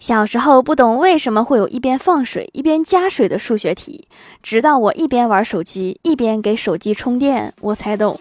小时候不懂为什么会有一边放水一边加水的数学题直到我一边玩手机一边给手机充电我才懂。